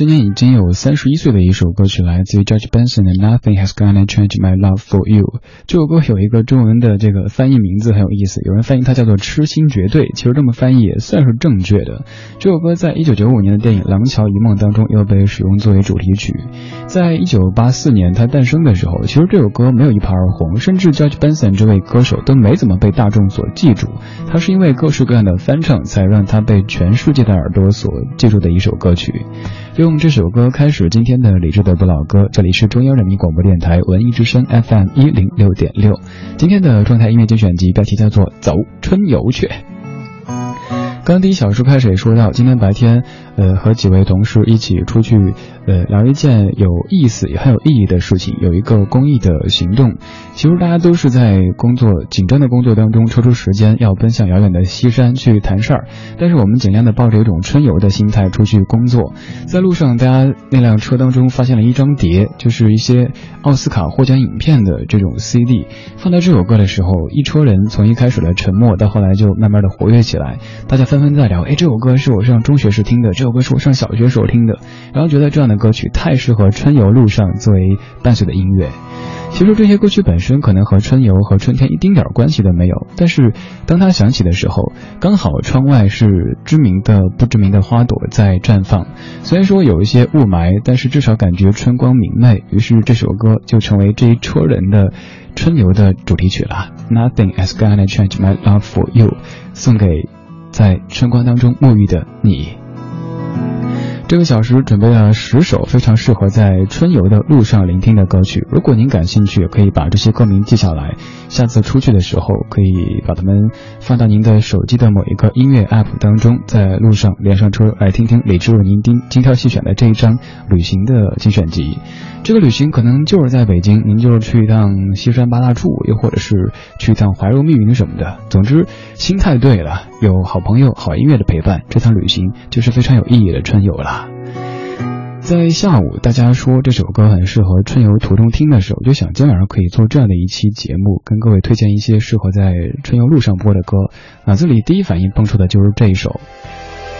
今年已经有三十一岁的一首歌曲，来自于 George Benson 的《Nothing Has Gonna Change My Love for You》。这首歌有一个中文的这个翻译名字很有意思，有人翻译它叫做“痴心绝对”，其实这么翻译也算是正确的。这首歌在一九九五年的电影《廊桥遗梦》当中又被使用作为主题曲。在一九八四年它诞生的时候，其实这首歌没有一炮而红，甚至 George Benson 这位歌手都没怎么被大众所记住。他是因为各式各样的翻唱，才让他被全世界的耳朵所记住的一首歌曲。用这首歌开始今天的理智的不老歌，这里是中央人民广播电台文艺之声 FM 一零六点六。今天的状态音乐精选集标题叫做《走春游去》。刚第一小时开始也说到，今天白天，呃，和几位同事一起出去，呃，聊一件有意思也很有意义的事情，有一个公益的行动。其实大家都是在工作紧张的工作当中抽出时间，要奔向遥远的西山去谈事儿。但是我们尽量的抱着一种春游的心态出去工作。在路上，大家那辆车当中发现了一张碟，就是一些奥斯卡获奖影片的这种 CD。放到这首歌的时候，一车人从一开始的沉默，到后来就慢慢的活跃起来。大家纷纷在聊，哎，这首歌是我上中学时听的，这首歌是我上小学时候听的，然后觉得这样的歌曲太适合春游路上作为伴随的音乐。其实这些歌曲本身可能和春游和春天一丁点儿关系都没有，但是当它响起的时候，刚好窗外是知名的不知名的花朵在绽放。虽然说有一些雾霾，但是至少感觉春光明媚。于是这首歌就成为这一车人的春游的主题曲了。Nothing is gonna change my love for you，送给在春光当中沐浴的你。这个小时准备了十首非常适合在春游的路上聆听的歌曲。如果您感兴趣，可以把这些歌名记下来，下次出去的时候可以把它们放到您的手机的某一个音乐 app 当中，在路上连上车来听听李志为您精精挑细选的这一张旅行的精选集。这个旅行可能就是在北京，您就是去一趟西山八大处，又或者是去一趟怀柔密云什么的。总之，心态对了，有好朋友、好音乐的陪伴，这趟旅行就是非常有意义的春游了。在下午，大家说这首歌很适合春游途中听的时候，我就想今天晚上可以做这样的一期节目，跟各位推荐一些适合在春游路上播的歌。脑子里第一反应蹦出的就是这一首。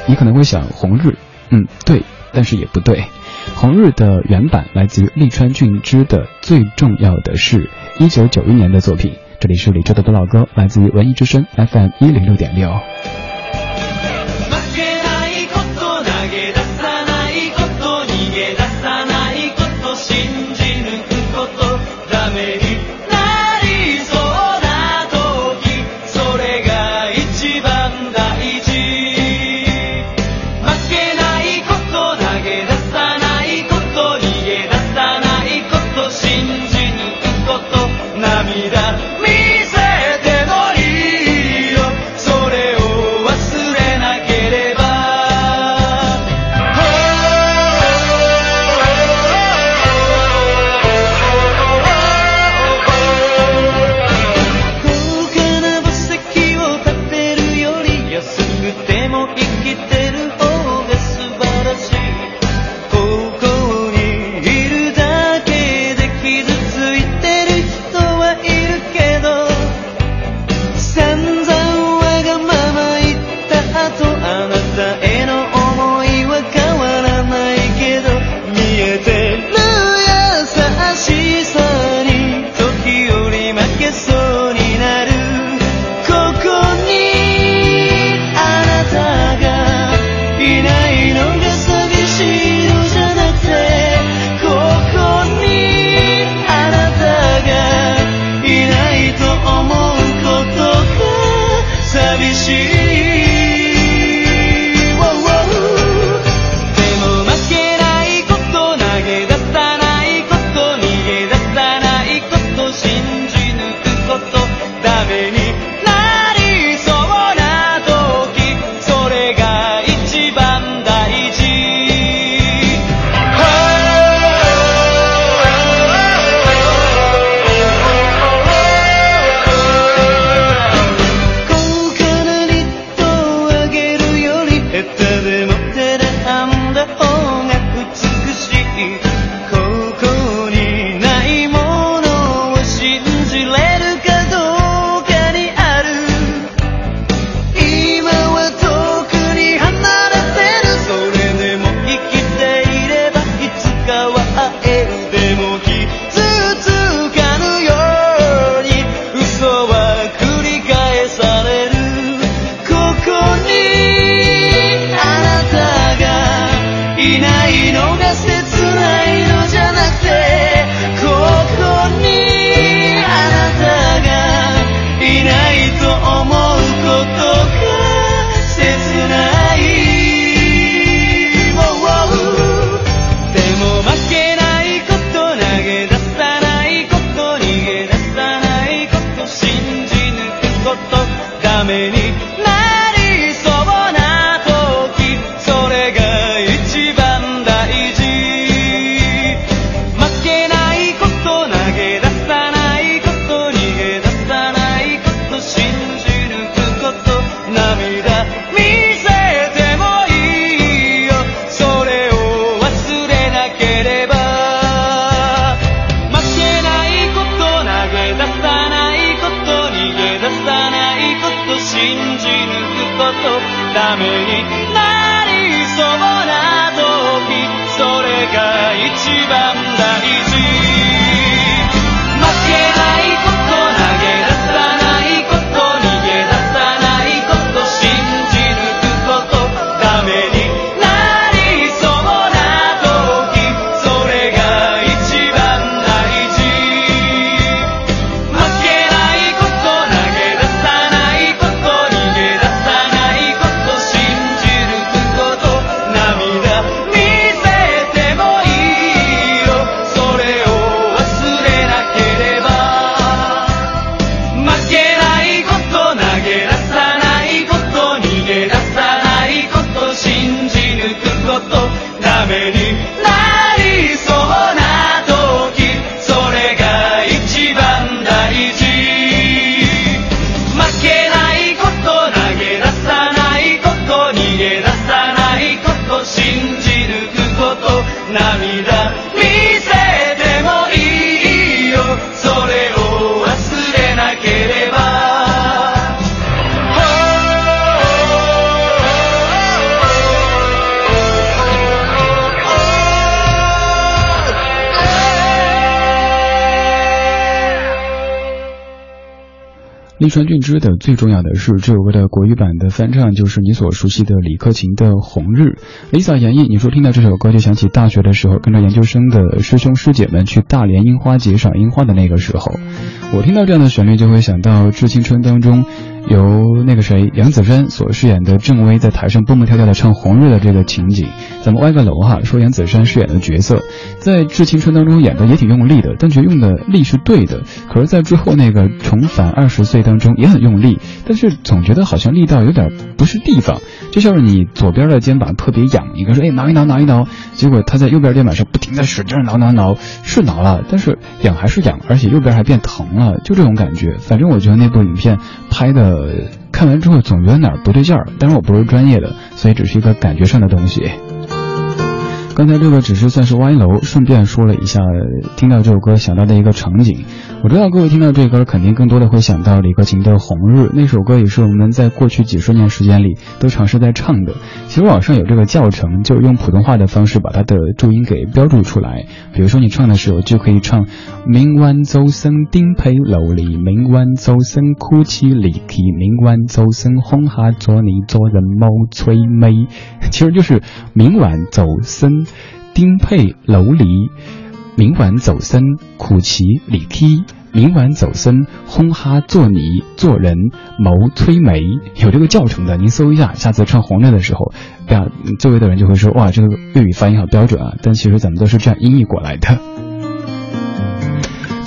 你可能会想《红日》，嗯，对，但是也不对。《红日》的原版来自于利川俊之的《最重要的是》，一九九一年的作品。这里是李志的老歌，来自于文艺之声 FM 一零六点六。「ためになりそうな利川俊之的最重要的是这首歌的国语版的翻唱，就是你所熟悉的李克勤的《红日》。Lisa 演绎，你说听到这首歌就想起大学的时候，跟着研究生的师兄师姐们去大连樱花节赏樱花的那个时候。我听到这样的旋律，就会想到《致青春》当中由那个谁杨子姗所饰演的郑薇在台上蹦蹦跳跳的唱《红日》的这个情景。咱们歪个楼哈，说杨子姗饰演的角色在《致青春》当中演的也挺用力的，但觉得用的力是对的。可是，在之后那个重返二十岁当中也很用力，但是总觉得好像力道有点不是地方，就像是你左边的肩膀特别痒，你跟说哎挠一挠挠一挠，结果他在右边肩膀上不停的使劲挠挠挠，是挠了，但是痒还是痒，而且右边还变疼了，就这种感觉。反正我觉得那部影片拍的呃看完之后总觉得哪儿不对劲儿，但是我不是专业的，所以只是一个感觉上的东西。刚才这个只是算是歪楼，顺便说了一下听到这首歌想到的一个场景。我知道各位听到这歌，肯定更多的会想到李克勤的《红日》那首歌，也是我们在过去几十年时间里都尝试在唱的。其实网上有这个教程，就用普通话的方式把它的注音给标注出来。比如说你唱的时候，就可以唱“明晚周生丁配流离，明晚周生哭泣离奇，明晚周生红哈做你做人冇催美”，其实就是明晚走森丁佩楼离。明晚走森苦其里梯，明晚走森轰哈做泥做人谋催眉，有这个教程的，您搜一下，下次唱红亮的时候，不要周围的人就会说哇，这个粤语发音好标准啊，但其实咱们都是这样音译过来的。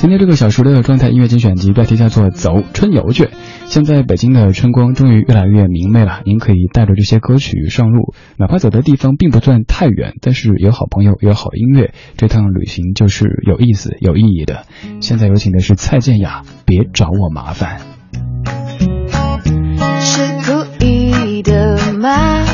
今天这个小时的状态音乐精选集标题叫做《走春游去》。现在北京的春光终于越来越明媚了，您可以带着这些歌曲上路，哪怕走的地方并不算太远，但是有好朋友，有好音乐，这趟旅行就是有意思、有意义的。现在有请的是蔡健雅，《别找我麻烦》。是故意的吗？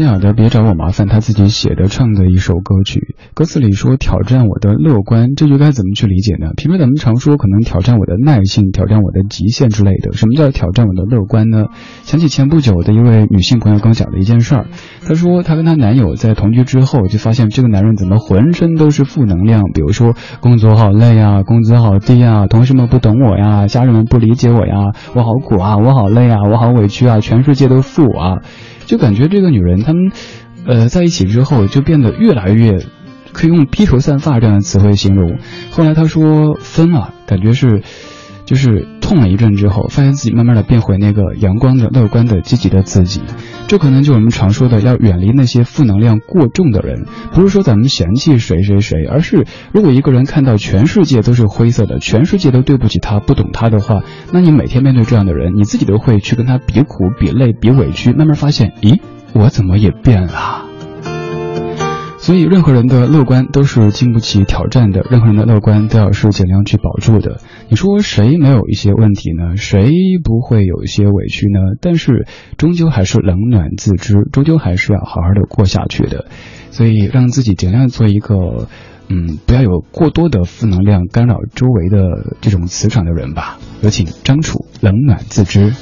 烦。蔡健雅的《别找我麻烦》，他自己写的唱的一首歌曲，歌词里说挑战我的乐观，这句该怎么去理解呢？平时咱们常说可能挑战我的耐性，挑战我的极限之类的。什么叫挑战我的乐观呢？想起前不久的一位女性朋友刚讲的一件事儿，她说她跟她男友在同居之后，就发现这个男人怎么浑身都是负能量，比如说工作好累啊，工资好低啊，同事们不懂我呀，家人们不理解我呀，我好苦啊，我好累啊，我好委屈啊，全世界都负我啊。就感觉这个女人，她们，呃，在一起之后就变得越来越，可以用披头散发这样的词汇形容。后来她说分了，感觉是，就是痛了一阵之后，发现自己慢慢的变回那个阳光的、乐观的、积极的自己。这可能就我们常说的，要远离那些负能量过重的人。不是说咱们嫌弃谁谁谁，而是如果一个人看到全世界都是灰色的，全世界都对不起他、不懂他的话，那你每天面对这样的人，你自己都会去跟他比苦、比累、比委屈，慢慢发现，咦，我怎么也变了？所以，任何人的乐观都是经不起挑战的，任何人的乐观都要是尽量去保住的。你说谁没有一些问题呢？谁不会有一些委屈呢？但是，终究还是冷暖自知，终究还是要好好的过下去的。所以，让自己尽量做一个，嗯，不要有过多的负能量干扰周围的这种磁场的人吧。有请张楚，冷暖自知。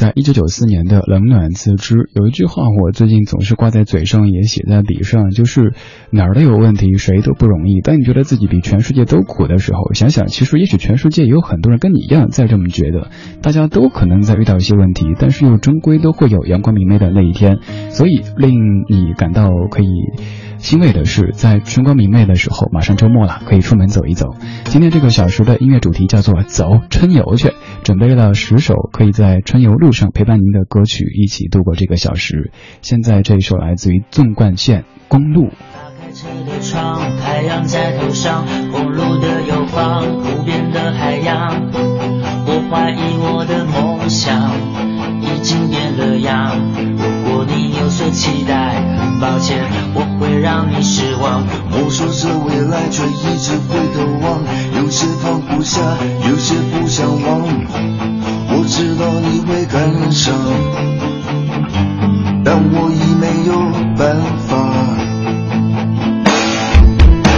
在一九九四年的《冷暖自知》有一句话，我最近总是挂在嘴上，也写在笔上，就是哪儿都有问题，谁都不容易。当你觉得自己比全世界都苦的时候，想想其实也许全世界有很多人跟你一样在这么觉得，大家都可能在遇到一些问题，但是又终归都会有阳光明媚的那一天。所以令你感到可以。欣慰的是，在春光明媚的时候，马上周末了，可以出门走一走。今天这个小时的音乐主题叫做“走春游去”，准备了十首可以在春游路上陪伴您的歌曲，一起度过这个小时。现在这一首来自于纵贯线公路。车的窗，太阳在头上，公路的右方，无边的海洋。我怀疑我的梦想已经变了样。的期待，很抱歉，我会让你失望。摸索着未来，却一直回头望，有些放不下，有些不想忘。我知道你会感伤，但我已没有办法。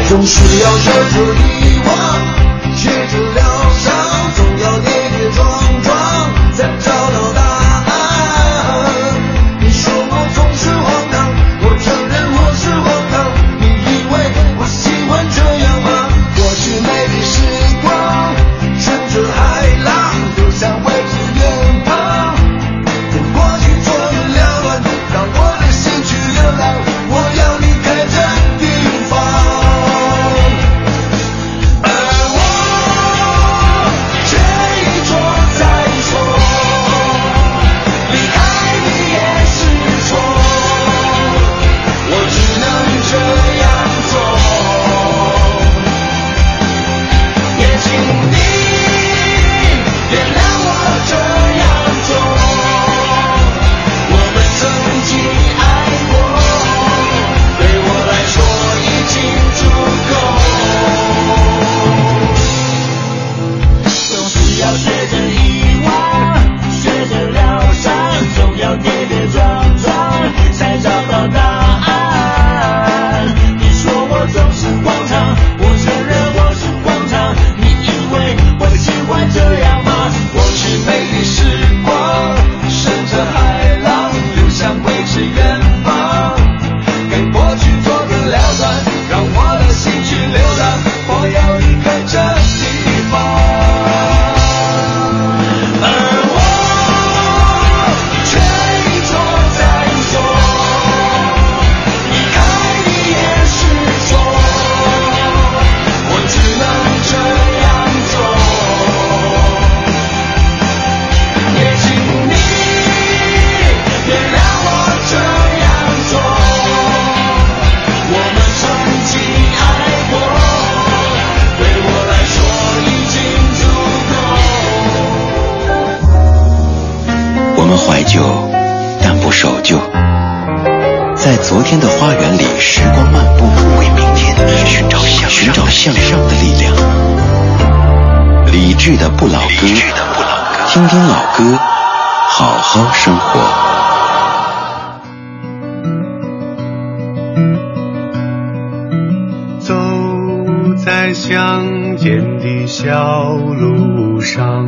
总是要学着遗忘，学着疗伤，总要跌跌撞撞，才找听听老歌，好好生活。走在乡间的小路上，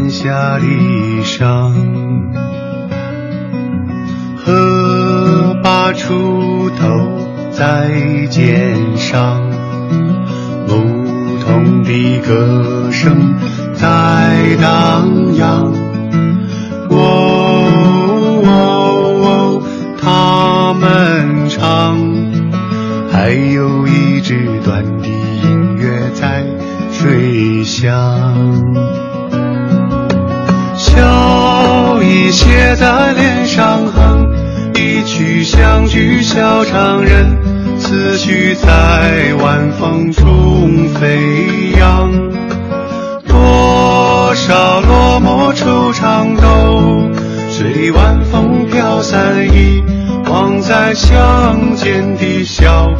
是晚霞的衣裳。河把锄头在肩上，牧童的歌声在荡漾。哦哦哦，他们唱，还有一支短笛音乐在吹响。笑意写在脸上哼，一曲相聚笑唱人，思绪在晚风中飞扬。多少落寞惆怅都随晚风飘散，遗忘在乡间的小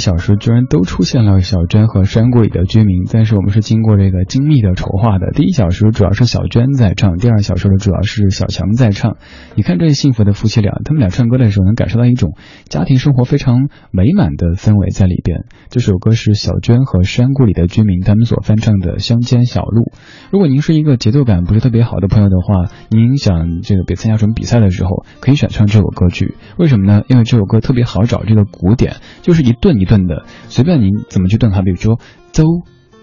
小时居然都出现了小娟和山谷里的居民，但是我们是经过这个精密的筹划的。第一小时主要是小娟在唱，第二小时呢主要是小强在唱。你看这幸福的夫妻俩，他们俩唱歌的时候能感受到一种家庭生活非常美满的氛围在里边。这首歌是小娟和山谷里的居民他们所翻唱的《乡间小路》。如果您是一个节奏感不是特别好的朋友的话，您想这个别参加什么比赛的时候，可以选唱这首歌曲。为什么呢？因为这首歌特别好找这个鼓点。就是一顿一顿的，随便您怎么去顿哈，比如说走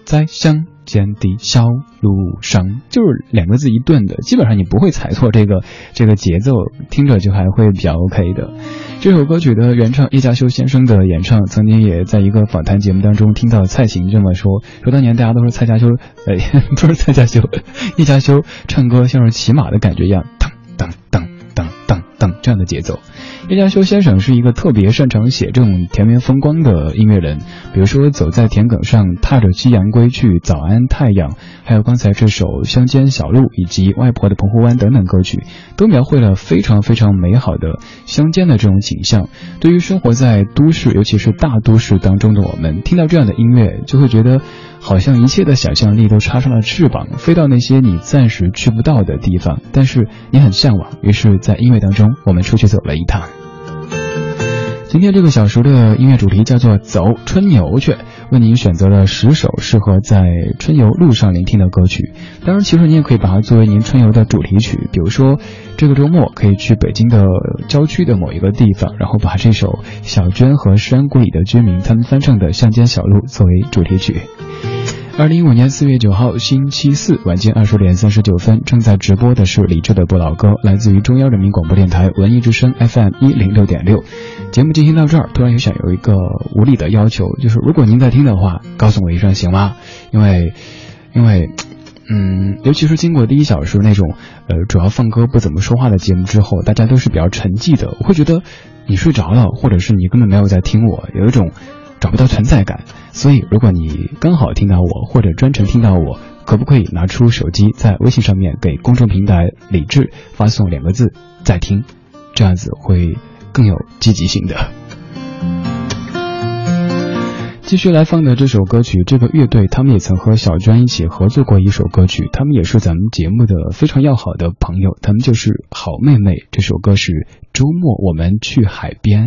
在乡间的小路上，就是两个字一顿的，基本上你不会踩错这个这个节奏，听着就还会比较 OK 的。这首歌曲的原唱叶嘉修先生的演唱，曾经也在一个访谈节目当中听到蔡琴这么说，说当年大家都说蔡嘉修，呃，不是蔡嘉修，叶嘉修唱歌像是骑马的感觉一样，等这样的节奏。叶嘉修先生是一个特别擅长写这种田园风光的音乐人，比如说《走在田埂上》《踏着夕阳归去》《早安太阳》，还有刚才这首《乡间小路》以及《外婆的澎湖湾》等等歌曲，都描绘了非常非常美好的乡间的这种景象。对于生活在都市，尤其是大都市当中的我们，听到这样的音乐，就会觉得好像一切的想象力都插上了翅膀，飞到那些你暂时去不到的地方，但是你很向往。于是，在音乐当中，我们出去走了一趟。今天这个小时的音乐主题叫做“走春游去”，为您选择了十首适合在春游路上聆听的歌曲。当然，其实你也可以把它作为您春游的主题曲。比如说，这个周末可以去北京的郊区的某一个地方，然后把这首小娟和山谷里的居民他们翻唱的《乡间小路》作为主题曲。二零一五年四月九号星期四晚间二十点三十九分，正在直播的是李志的不老歌，来自于中央人民广播电台文艺之声 FM 一零六点六。节目进行到这儿，突然又想有一个无理的要求，就是如果您在听的话，告诉我一声行吗？因为，因为，嗯，尤其是经过第一小时那种呃主要放歌不怎么说话的节目之后，大家都是比较沉寂的，我会觉得你睡着了，或者是你根本没有在听我，有一种找不到存在感。所以，如果你刚好听到我，或者专程听到我，可不可以拿出手机在微信上面给公众平台“李智”发送两个字“在听”，这样子会更有积极性的。继续来放的这首歌曲，这个乐队他们也曾和小娟一起合作过一首歌曲，他们也是咱们节目的非常要好的朋友，他们就是好妹妹。这首歌是《周末我们去海边》。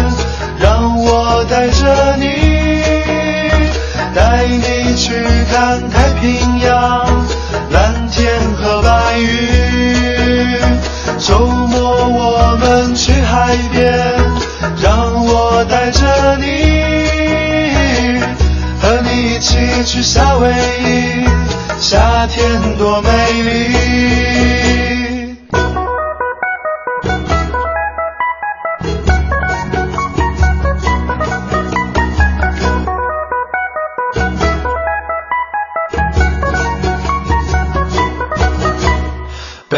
我带着你，带你去看太平洋，蓝天和白云。周末我们去海边，让我带着你，和你一起去夏威夷，夏天多美丽。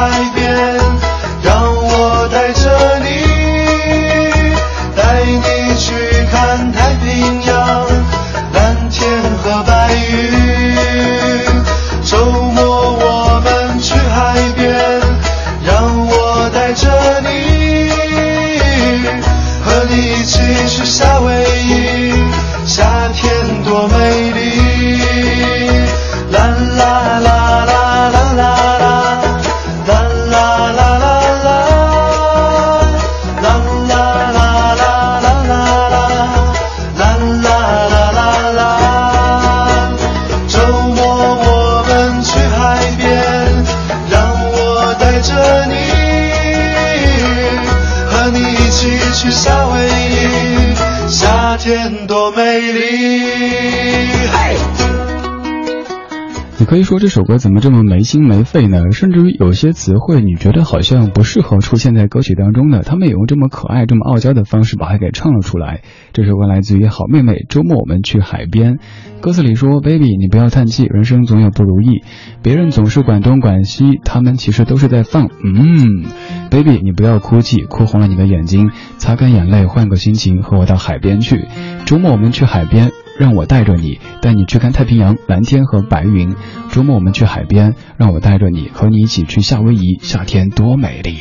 们可以说这首歌怎么这么没心没肺呢？甚至于有些词汇你觉得好像不适合出现在歌曲当中的，他们也用这么可爱、这么傲娇的方式把它给唱了出来。这首歌来自于好妹妹，周末我们去海边。歌词里说：“baby，你不要叹气，人生总有不如意，别人总是管东管西，他们其实都是在放。嗯，baby，你不要哭泣，哭红了你的眼睛，擦干眼泪，换个心情，和我到海边去。周末我们去海边。”让我带着你，带你去看太平洋、蓝天和白云。周末我们去海边，让我带着你，和你一起去夏威夷，夏天多美丽。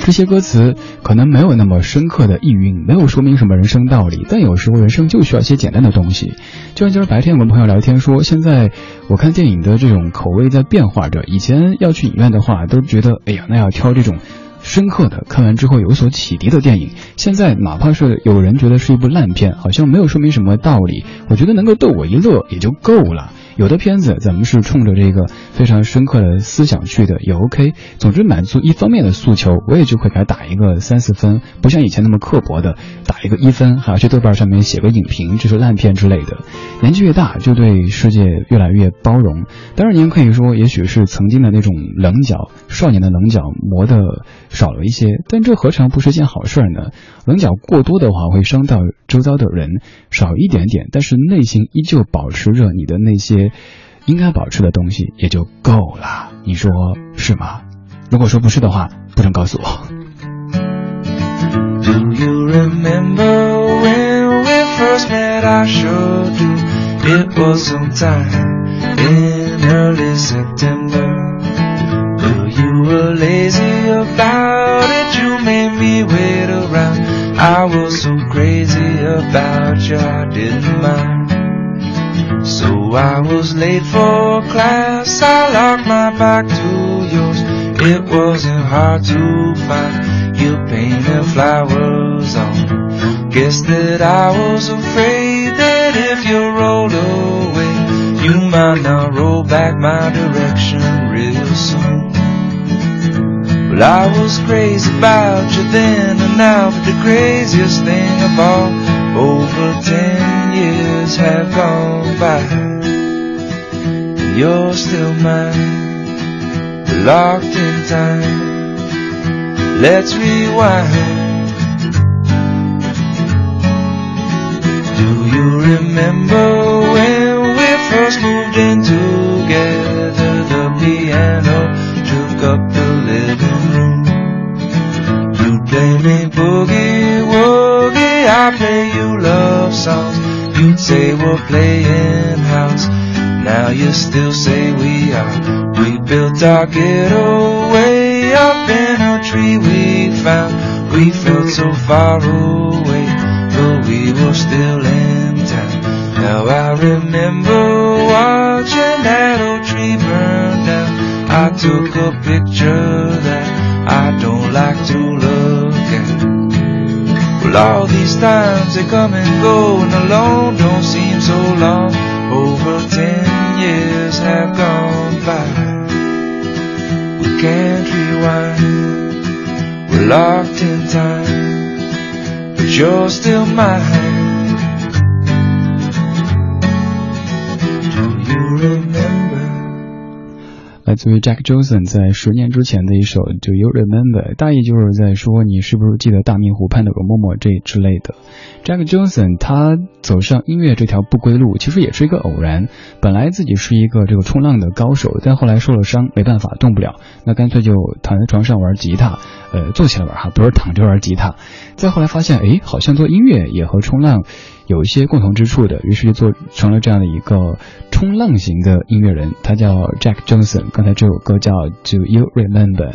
这些歌词可能没有那么深刻的意蕴，没有说明什么人生道理，但有时候人生就需要一些简单的东西。就像今儿白天我们朋友聊天说，现在我看电影的这种口味在变化着。以前要去影院的话，都觉得哎呀，那要挑这种。深刻的看完之后有所启迪的电影，现在哪怕是有人觉得是一部烂片，好像没有说明什么道理，我觉得能够逗我一乐也就够了。有的片子咱们是冲着这个非常深刻的思想去的，也 OK。总之满足一方面的诉求，我也就会给他打一个三四分，不像以前那么刻薄的打一个一分，还要去豆瓣上面写个影评，这是烂片之类的。年纪越大，就对世界越来越包容。当然，您可以说，也许是曾经的那种棱角，少年的棱角磨的少了一些，但这何尝不是件好事呢？棱角过多的话，会伤到周遭的人；少一点点，但是内心依旧保持着你的那些应该保持的东西，也就够了。你说是吗？如果说不是的话，不准告诉我。Do you remember when we first met? I sure do. It was sometime in early September. Well, you were lazy about it. You made me wait around. I was so crazy about you, I didn't mind. So I was late for class. I locked my back to yours. It wasn't hard to find. You painted flowers on. Guess that I was afraid that if you rolled away, you might not roll back my direction real soon. Well, I was crazy about you then and now, but the craziest thing of all, over ten years have gone by, and you're still mine, locked in time. Let's rewind. Do you remember when we first moved in together? The piano took up the living room. You play me boogie woogie, I play You'd say we're playing house. Now you still say we are. We built our ghetto way up in a tree we found. We felt so far away, but we were still in town. Now I remember watching that old tree burn down. I took a picture that I don't like to look. Well, all these times they come and go, and alone don't seem so long. Over ten years have gone by. We can't rewind. We're locked in time, but you're still mine. 来自于 Jack Johnson 在十年之前的一首《Do You Remember》，大意就是在说你是不是记得大明湖畔的容嬷嬷这之类的。Jack Johnson 他走上音乐这条不归路，其实也是一个偶然。本来自己是一个这个冲浪的高手，但后来受了伤，没办法动不了，那干脆就躺在床上玩吉他，呃，坐起来玩哈，不是躺着玩吉他。再后来发现，哎，好像做音乐也和冲浪有一些共同之处的，于是就做成了这样的一个冲浪型的音乐人，他叫 Jack Johnson。刚才这首歌叫《Do You Remember》。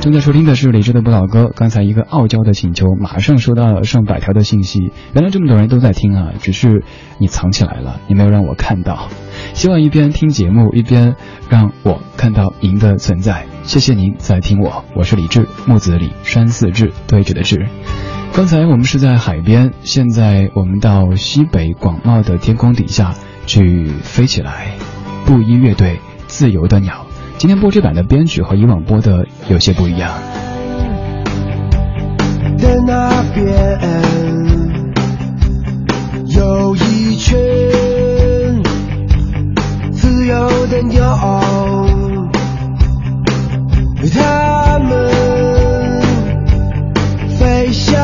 正在收听的是李志的不老歌。刚才一个傲娇的请求，马上收到了上百条的信息。原来这么多人都在听啊，只是你藏起来了，你没有让我看到。希望一边听节目一边让我看到您的存在。谢谢您在听我，我是李志，木子李，山寺志，对峙的志。刚才我们是在海边，现在我们到西北广袤的天空底下去飞起来。布衣乐队《自由的鸟》，今天播这版的编曲和以往播的有些不一样。的那边有一群自由的鸟，它们飞翔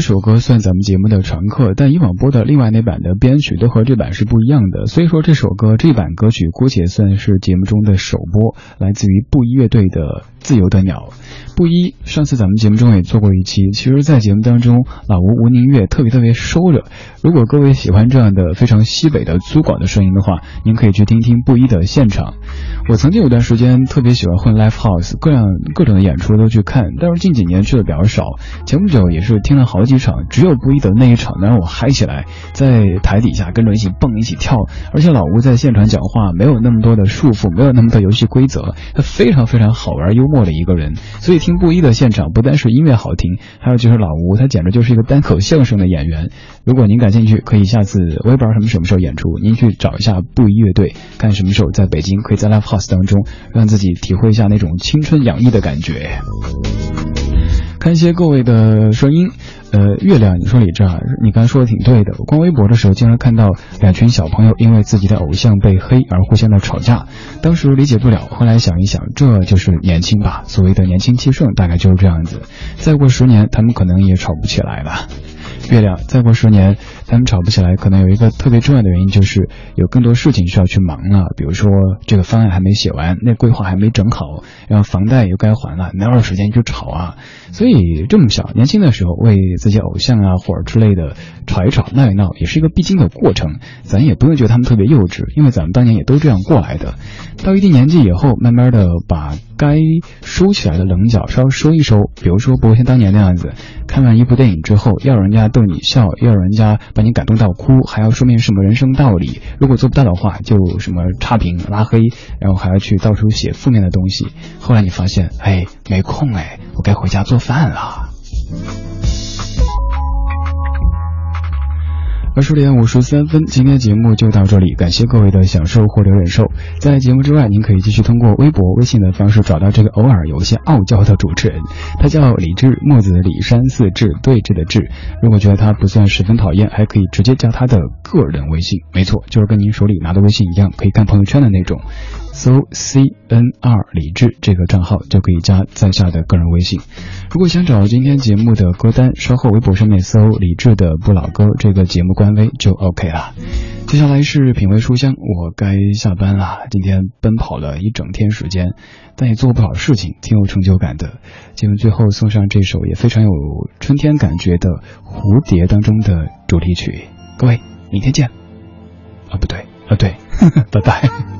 这首歌算咱们节目的常客，但以往播的另外那版的编曲都和这版是不一样的，所以说这首歌这版歌曲姑且算是节目中的首播，来自于布衣乐队的《自由的鸟》。布衣上次咱们节目中也做过一期，其实，在节目当中，老吴吴宁月特别特别收着。如果各位喜欢这样的非常西北的粗犷的声音的话，您可以去听听布衣的现场。我曾经有段时间特别喜欢混 live house，各样各种的演出都去看，但是近几年去的比较少。前不久也是听了好几场，只有布衣的那一场能让我嗨起来，在台底下跟着一起蹦一起跳，而且老吴在现场讲话没有那么多的束缚，没有那么多游戏规则，他非常非常好玩幽默的一个人，所以听布衣的现场不单是音乐好听，还有就是老吴他简直就是一个单口相声的演员。如果您感兴趣，可以下次我也不知道什么什么时候演出，您去找一下布衣乐队，看什么时候在北京可以在 live house 当中让自己体会一下那种青春洋溢的感觉。看一些各位的声音，呃，月亮，你说李志啊，你刚才说的挺对的。我逛微博的时候，经常看到两群小朋友因为自己的偶像被黑而互相的吵架，当时理解不了，后来想一想，这就是年轻吧，所谓的年轻气盛，大概就是这样子。再过十年，他们可能也吵不起来了。月亮，再过十年，他们吵不起来，可能有一个特别重要的原因，就是有更多事情需要去忙了。比如说，这个方案还没写完，那规划还没整好，然后房贷又该还了，哪有时间去吵啊？所以这么小，年轻的时候为自己偶像啊或者之类的吵一吵、闹一闹，也是一个必经的过程。咱也不用觉得他们特别幼稚，因为咱们当年也都这样过来的。到一定年纪以后，慢慢的把该收起来的棱角稍微收一收。比如说，不会像当年那样子，看完一部电影之后，要人家逗你笑，要人家把你感动到哭，还要说明什么人生道理。如果做不到的话，就什么差评、拉黑，然后还要去到处写负面的东西。后来你发现，哎，没空哎，我该回家做饭了。二十点五十三分，今天节目就到这里，感谢各位的享受或者忍受。在节目之外，您可以继续通过微博、微信的方式找到这个偶尔有一些傲娇的主持人，他叫李志，墨子李山四志对峙的志。如果觉得他不算十分讨厌，还可以直接加他的个人微信，没错，就是跟您手里拿的微信一样，可以看朋友圈的那种。搜 C N R 李志这个账号就可以加在下的个人微信。如果想找今天节目的歌单，稍后微博上面搜李志的不老歌这个节目官微就 OK 了。接下来是品味书香，我该下班了。今天奔跑了一整天时间，但也做不少事情，挺有成就感的。节目最后送上这首也非常有春天感觉的《蝴蝶》当中的主题曲。各位，明天见。啊，不对，啊对，拜拜。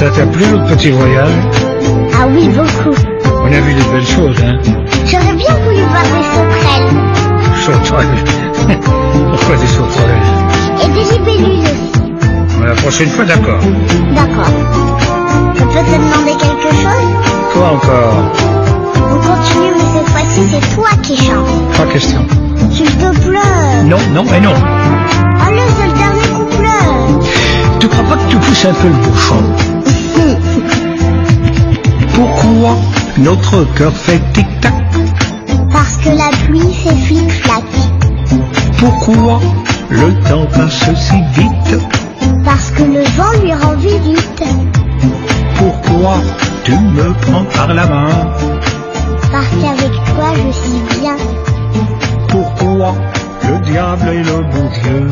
Ça t'a plu notre petit voyage Ah oui, beaucoup. On a vu des belles choses, hein J'aurais bien voulu voir des sauterelles Sauterelles. Pourquoi des sauterelles et des libellules aussi. La prochaine fois, d'accord. D'accord. Je peux te demander quelque chose Quoi encore On continue, mais cette fois-ci, c'est toi qui chantes. Pas question. S'il te plaît. Non, non et non. Allez, c'est le dernier couplet. Tu crois pas que tu pousses un peu le bouchon notre cœur fait tic-tac? Parce que la pluie fait flic-flac. Pourquoi le temps passe si vite? Parce que le vent lui rend visite. Pourquoi tu me prends par la main? Parce qu'avec toi je suis bien. Pourquoi le diable et le bon Dieu